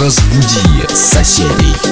Разбуди соседей.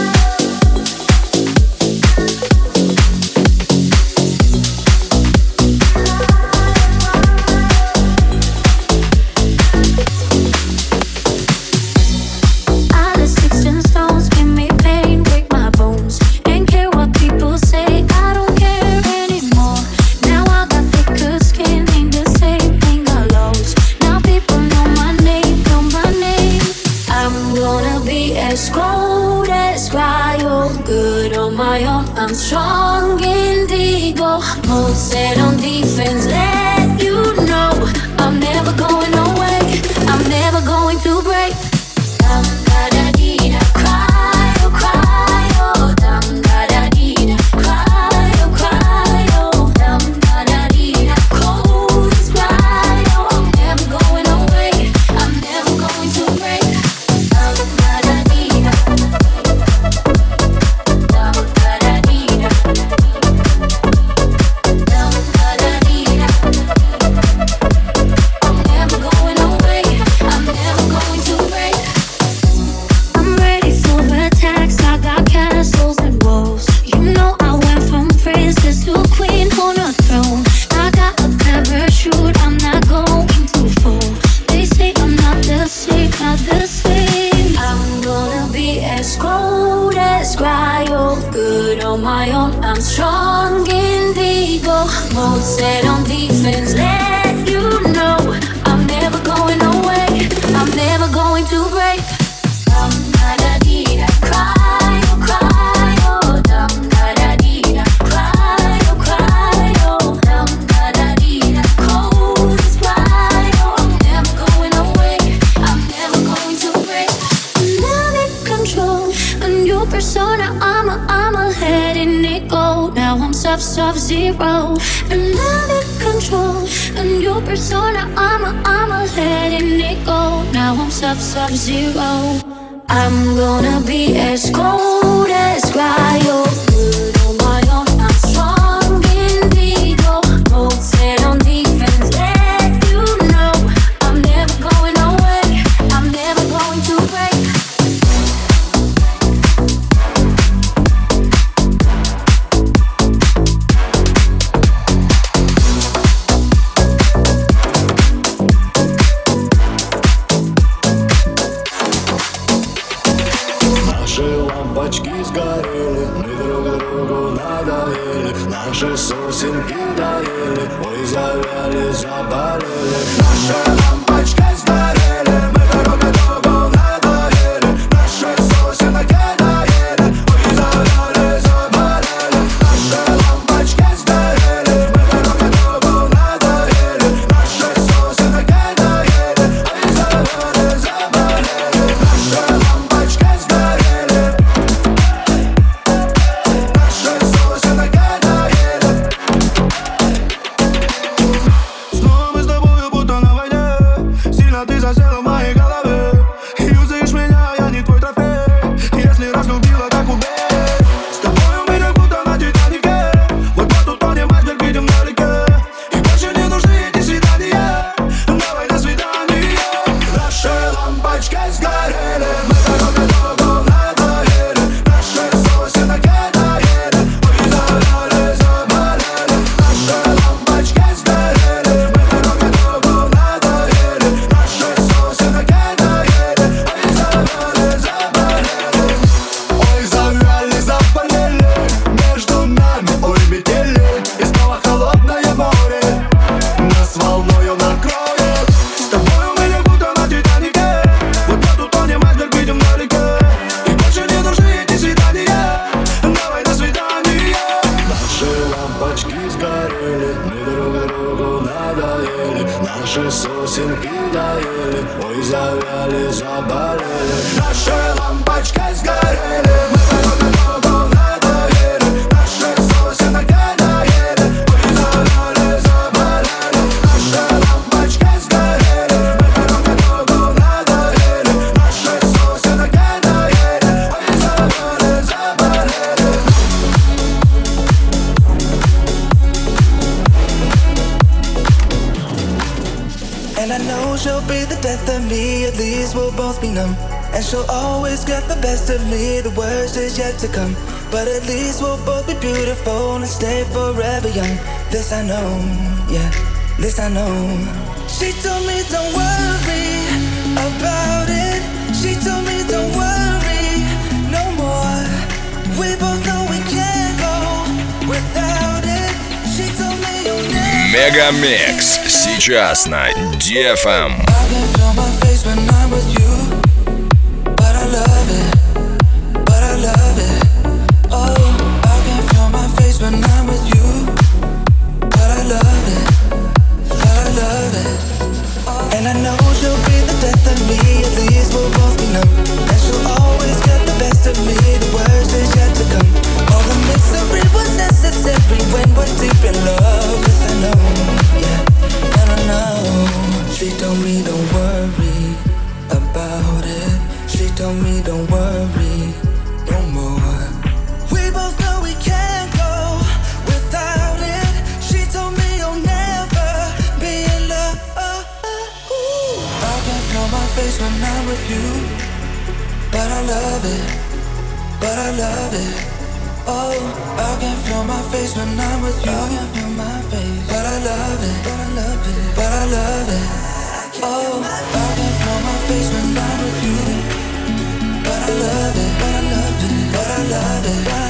on my own. I'm strong indigo, mode set on defense. Let of zero. And I'm in control. A new persona, I'm a, I'm a letting it go. Now I'm sub-sub-zero. I'm gonna be as cold as cryo. Desire, desire, And I know she'll be the death of me, at least we'll both be numb. And she'll always get the best of me, the worst is yet to come. But at least we'll both be beautiful and stay forever young. This I know, yeah, this I know. She told me don't worry about it. She told me don't worry no more. We both know we can't go without it. She told me you'll never. Mega Mix сейчас на DFM. But I love it. Oh, I can feel my face when I'm with you. I can feel my face, but I love it, but I love it, but I love it. Oh, I can feel my face when I'm with you, but I love it, but I love it, but I love it,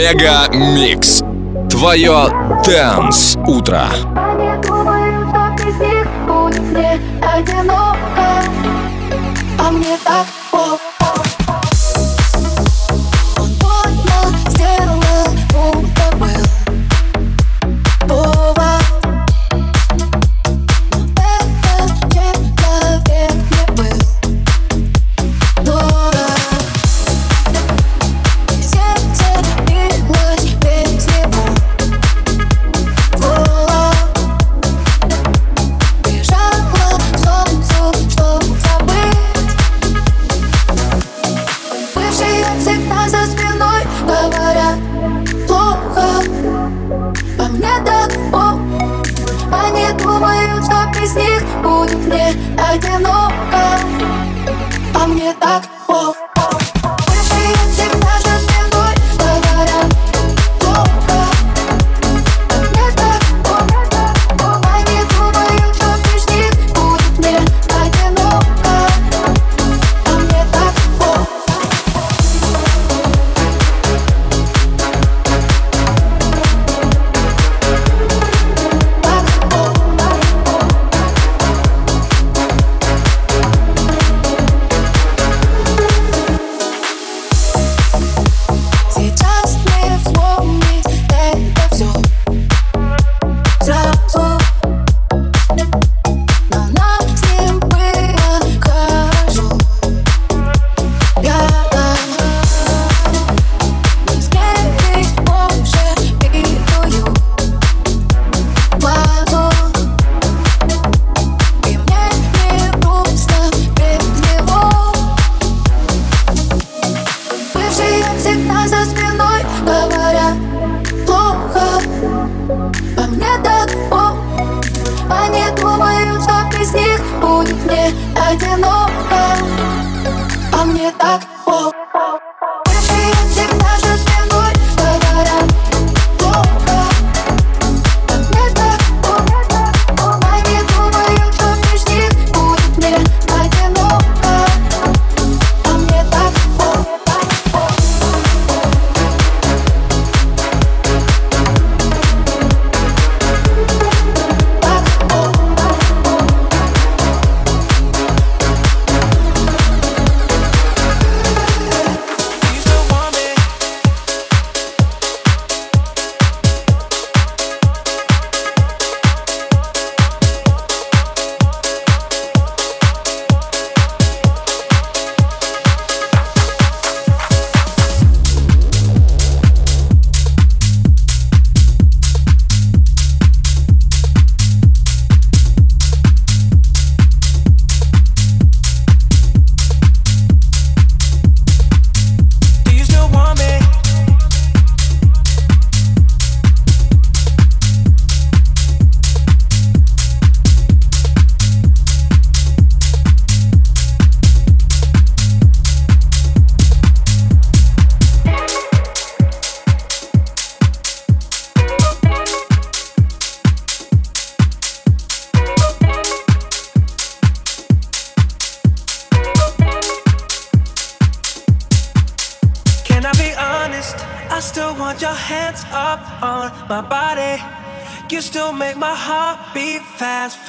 Мега Микс. Твое Дэнс Утро. Одиноко, а мне так